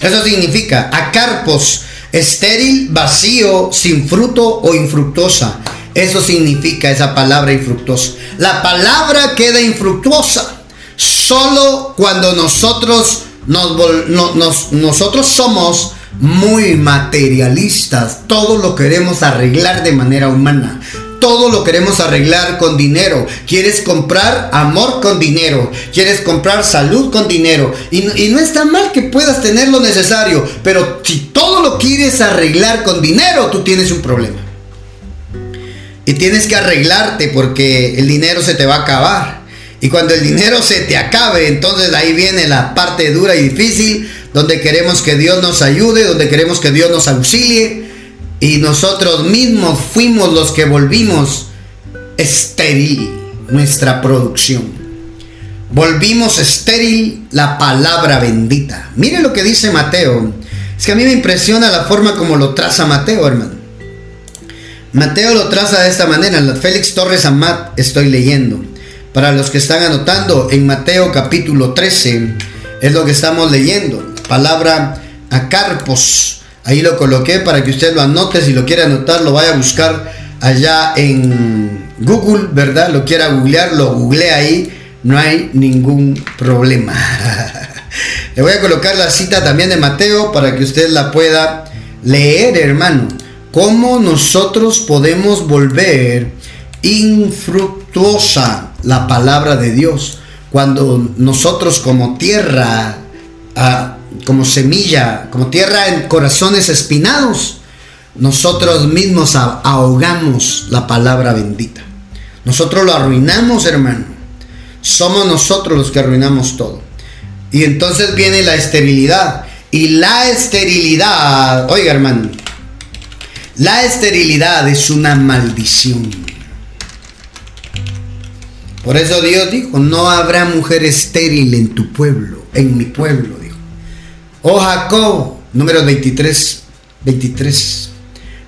Eso significa a carpos estéril, vacío, sin fruto o infructuosa. Eso significa esa palabra infructuosa. La palabra queda infructuosa solo cuando nosotros, nos, nosotros somos muy materialistas. Todo lo queremos arreglar de manera humana todo lo queremos arreglar con dinero. Quieres comprar amor con dinero. Quieres comprar salud con dinero. Y, no está mal que puedas tener lo necesario. Pero si todo lo quieres arreglar con dinero, tú tienes un problema. Y tienes que arreglarte porque el dinero se te va a acabar. Y cuando el dinero se te acabe, entonces ahí viene la parte dura y difícil, donde queremos que Dios nos ayude, donde queremos que Dios nos auxilie, y nosotros mismos fuimos los que volvimos estéril nuestra producción. Volvimos estéril la palabra bendita. Mire lo que dice Mateo. Es que a mí me impresiona la forma como lo traza Mateo, hermano. Mateo lo traza de esta manera. Félix Torres Amat estoy leyendo. Para los que están anotando, en Mateo capítulo 13 es lo que estamos leyendo. Palabra a Carpos Ahí lo coloqué para que usted lo anote. Si lo quiere anotar, lo vaya a buscar allá en Google, ¿verdad? Lo quiera googlear, lo googlee ahí. No hay ningún problema. Le voy a colocar la cita también de Mateo para que usted la pueda leer, hermano. ¿Cómo nosotros podemos volver infructuosa la palabra de Dios cuando nosotros como tierra ah, como semilla, como tierra en corazones espinados, nosotros mismos ahogamos la palabra bendita. Nosotros lo arruinamos, hermano. Somos nosotros los que arruinamos todo. Y entonces viene la esterilidad. Y la esterilidad, oiga hermano, la esterilidad es una maldición. Por eso Dios dijo, no habrá mujer estéril en tu pueblo, en mi pueblo. Oh Jacob, número 23, 23.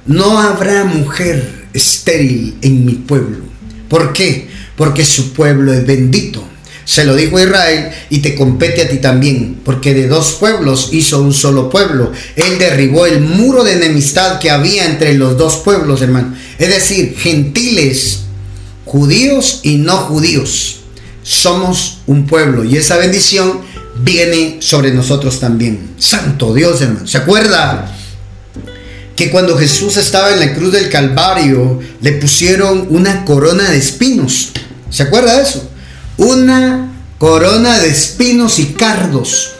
No habrá mujer estéril en mi pueblo. ¿Por qué? Porque su pueblo es bendito. Se lo dijo Israel y te compete a ti también, porque de dos pueblos hizo un solo pueblo. Él derribó el muro de enemistad que había entre los dos pueblos, hermano. Es decir, gentiles, judíos y no judíos. Somos un pueblo y esa bendición viene sobre nosotros también. Santo Dios, hermano. ¿Se acuerda? que cuando Jesús estaba en la cruz del Calvario le pusieron una corona de espinos. ¿Se acuerda de eso? Una corona de espinos y cardos.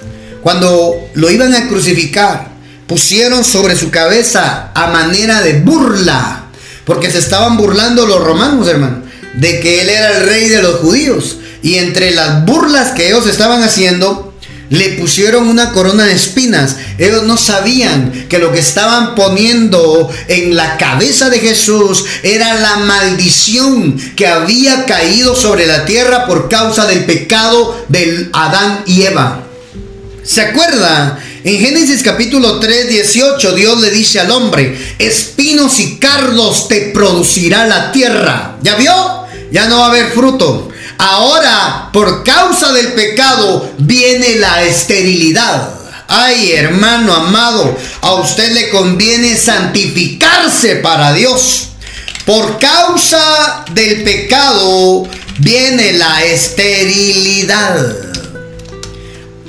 Cuando lo iban a crucificar, pusieron sobre su cabeza a manera de burla, porque se estaban burlando los romanos, hermano, de que él era el rey de los judíos. Y entre las burlas que ellos estaban haciendo, le pusieron una corona de espinas. Ellos no sabían que lo que estaban poniendo en la cabeza de Jesús era la maldición que había caído sobre la tierra por causa del pecado de Adán y Eva. ¿Se acuerda? En Génesis capítulo 3, 18, Dios le dice al hombre, espinos y cardos te producirá la tierra. ¿Ya vio? Ya no va a haber fruto. Ahora, por causa del pecado, viene la esterilidad. Ay, hermano amado, a usted le conviene santificarse para Dios. Por causa del pecado viene la esterilidad.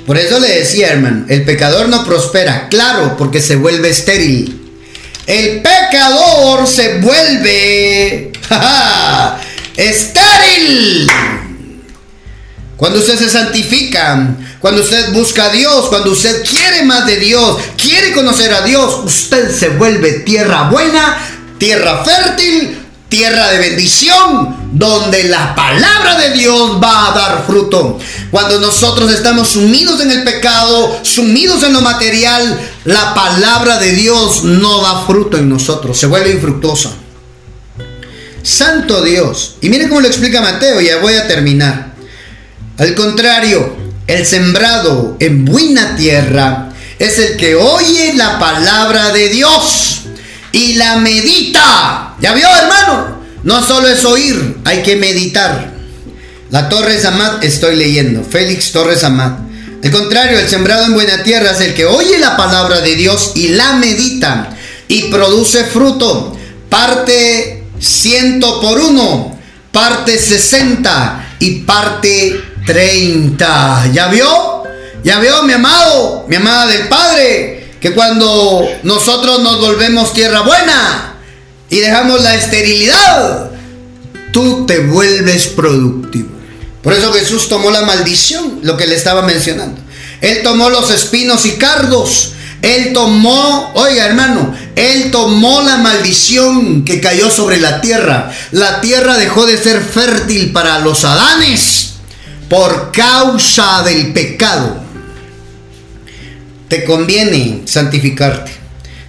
Por eso le decía, hermano, el pecador no prospera, claro, porque se vuelve estéril. El pecador se vuelve estéril. Cuando usted se santifica, cuando usted busca a Dios, cuando usted quiere más de Dios, quiere conocer a Dios, usted se vuelve tierra buena, tierra fértil, tierra de bendición, donde la palabra de Dios va a dar fruto. Cuando nosotros estamos sumidos en el pecado, sumidos en lo material, la palabra de Dios no da fruto en nosotros, se vuelve infructuosa. Santo Dios. Y mire cómo lo explica Mateo, ya voy a terminar. Al contrario, el sembrado en buena tierra es el que oye la palabra de Dios y la medita. ¿Ya vio, hermano? No solo es oír, hay que meditar. La Torres Amat estoy leyendo, Félix Torres Amat. Al contrario, el sembrado en buena tierra es el que oye la palabra de Dios y la medita y produce fruto. Parte ciento por uno, parte 60 y parte 30. ¿Ya vio? ¿Ya vio, mi amado, mi amada del Padre? Que cuando nosotros nos volvemos tierra buena y dejamos la esterilidad, tú te vuelves productivo. Por eso Jesús tomó la maldición, lo que le estaba mencionando. Él tomó los espinos y cardos él tomó, oiga hermano, Él tomó la maldición que cayó sobre la tierra. La tierra dejó de ser fértil para los Adanes por causa del pecado. Te conviene santificarte.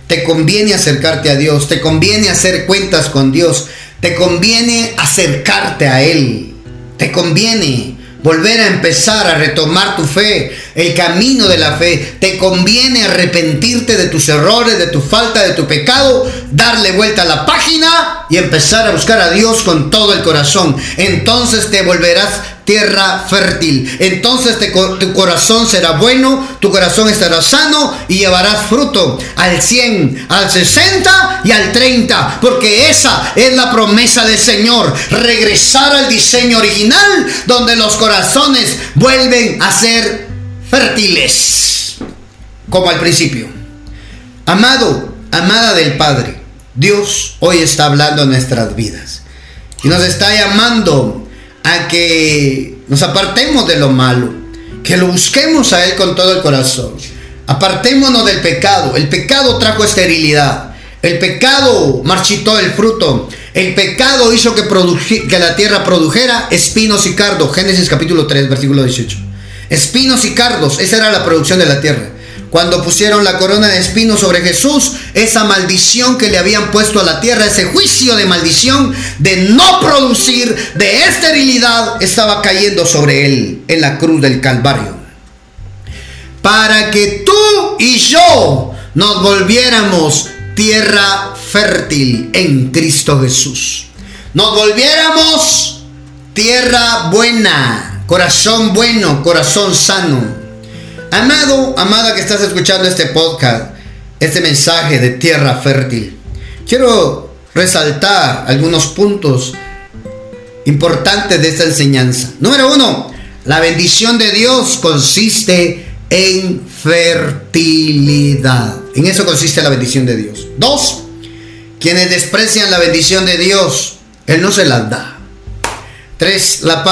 Te conviene acercarte a Dios. Te conviene hacer cuentas con Dios. Te conviene acercarte a Él. Te conviene volver a empezar a retomar tu fe, el camino de la fe. Te conviene arrepentirte de tus errores, de tu falta, de tu pecado, darle vuelta a la página y empezar a buscar a Dios con todo el corazón. Entonces te volverás tierra fértil. Entonces tu corazón será bueno, tu corazón estará sano y llevarás fruto al 100, al 60 y al 30. Porque esa es la promesa del Señor. Regresar al diseño original donde los corazones vuelven a ser fértiles. Como al principio. Amado, amada del Padre, Dios hoy está hablando en nuestras vidas. Y nos está llamando a que nos apartemos de lo malo, que lo busquemos a Él con todo el corazón. Apartémonos del pecado. El pecado trajo esterilidad. El pecado marchitó el fruto. El pecado hizo que, la tierra produjera espinos y cardos. Génesis capítulo 3, versículo 18. Espinos y cardos, esa era la producción de la tierra. Cuando pusieron la corona de espinos sobre Jesús, esa maldición que le habían puesto a la tierra, ese juicio de maldición de no producir, de esterilidad, estaba cayendo sobre él en la cruz del Calvario. Para que tú y yo nos volviéramos tierra fértil en Cristo Jesús. Nos volviéramos tierra buena, corazón bueno, corazón sano Amado, amada que estás escuchando este podcast, este mensaje de tierra fértil, quiero resaltar algunos puntos importantes de esta enseñanza. Número uno, la bendición de Dios consiste en fertilidad. En eso consiste la bendición de Dios. Dos, quienes desprecian la bendición de Dios, Él no se las da. Tres, la,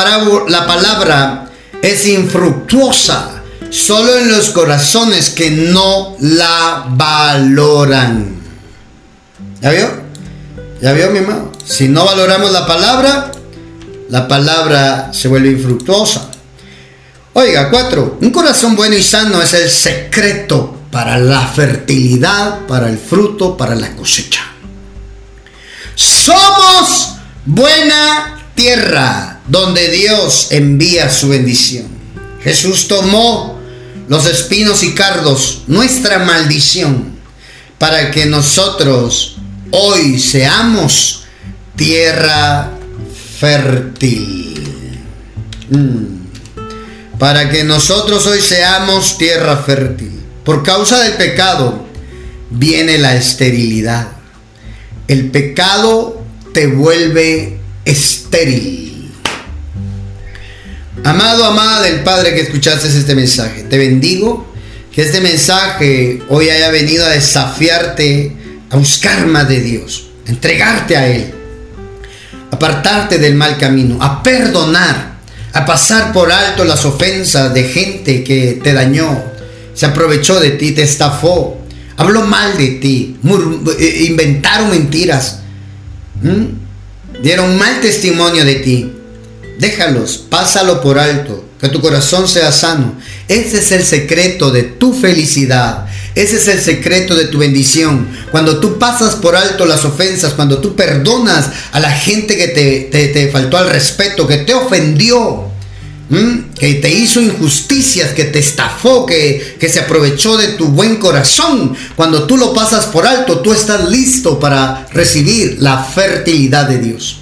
la palabra es infructuosa solo en los corazones que no la valoran. ¿Ya vio? ¿Ya vio, mi hermano? Si no valoramos la palabra, la palabra se vuelve infructuosa. Oiga, cuatro, un corazón bueno y sano es el secreto para la fertilidad, para el fruto, para la cosecha. Somos buena tierra donde Dios envía su bendición. Jesús tomó los espinos y cardos, nuestra maldición, para que nosotros hoy seamos tierra fértil. Mm. Para que nosotros hoy seamos tierra fértil. Por causa del pecado viene la esterilidad. El pecado te vuelve estéril. Amado, amada del Padre que escuchaste este mensaje, te bendigo que este mensaje hoy haya venido a desafiarte a buscar más de Dios, a entregarte a Él, apartarte del mal camino, a perdonar, a pasar por alto las ofensas de gente que te dañó, se aprovechó de ti, te estafó, habló mal de ti, eh, inventaron mentiras, dieron mal testimonio de ti. Déjalos, pásalo por alto, que tu corazón sea sano. Ese es el secreto de tu felicidad. Ese es el secreto de tu bendición. Cuando tú pasas por alto las ofensas, cuando tú perdonas a la gente que te, faltó al respeto, que te ofendió, que te hizo injusticias, que te estafó, que, que se aprovechó de tu buen corazón. Cuando tú lo pasas por alto, tú estás listo para recibir la fertilidad de Dios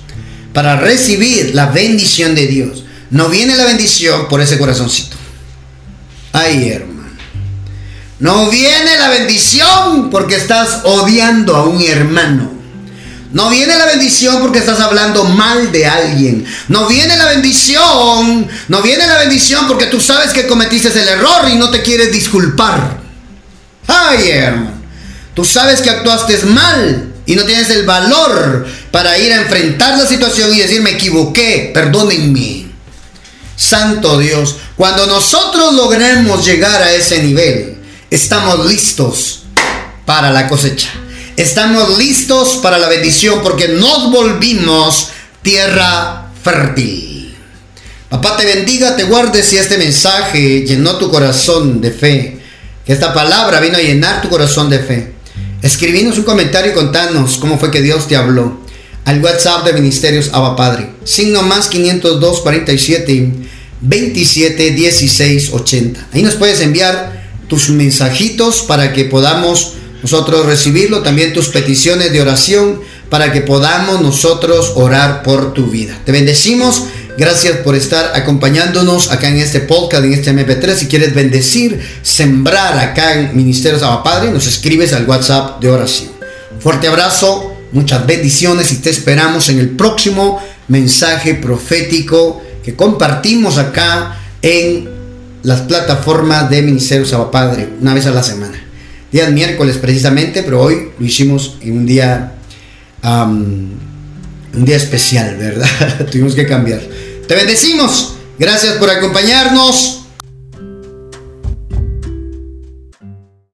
para recibir la bendición de Dios. No viene la bendición por ese corazoncito. Ay, hermano. No viene la bendición porque estás odiando a un hermano. No viene la bendición porque estás hablando mal de alguien. No viene la bendición. No viene la bendición porque tú sabes que cometiste el error y no te quieres disculpar. Ay, hermano. Tú sabes que actuaste mal y no tienes el valor para ir a enfrentar la situación y decir me equivoqué, perdónenme. Santo Dios, cuando nosotros logremos llegar a ese nivel, estamos listos para la cosecha. Estamos listos para la bendición porque nos volvimos tierra fértil. Papá te bendiga, te guarde si este mensaje llenó tu corazón de fe. Que esta palabra vino a llenar tu corazón de fe. Escribinos un comentario y contanos cómo fue que Dios te habló. Al WhatsApp de Ministerios Abba Padre. Signo más 502 47 27 16 80. Ahí nos puedes enviar tus mensajitos para que podamos nosotros recibirlo. También tus peticiones de oración para que podamos nosotros orar por tu vida. Te bendecimos. Gracias por estar acompañándonos acá en este podcast, en este MP3. Si quieres bendecir, sembrar acá en Ministerios Abba Padre, nos escribes al WhatsApp de oración. Fuerte abrazo, muchas bendiciones y te esperamos en el próximo mensaje profético que compartimos acá en las plataformas de Ministerios Abba Padre, una vez a la semana. Día miércoles precisamente, pero hoy lo hicimos en un día un día especial, ¿verdad? Tuvimos que cambiar. Te bendecimos. Gracias por acompañarnos.